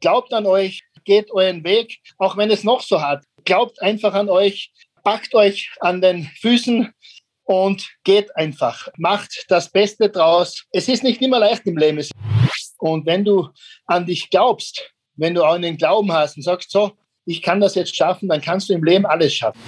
Glaubt an euch, geht euren Weg, auch wenn es noch so hart. Glaubt einfach an euch, packt euch an den Füßen und geht einfach. Macht das Beste draus. Es ist nicht immer leicht im Leben. Und wenn du an dich glaubst, wenn du auch einen Glauben hast und sagst, so, ich kann das jetzt schaffen, dann kannst du im Leben alles schaffen.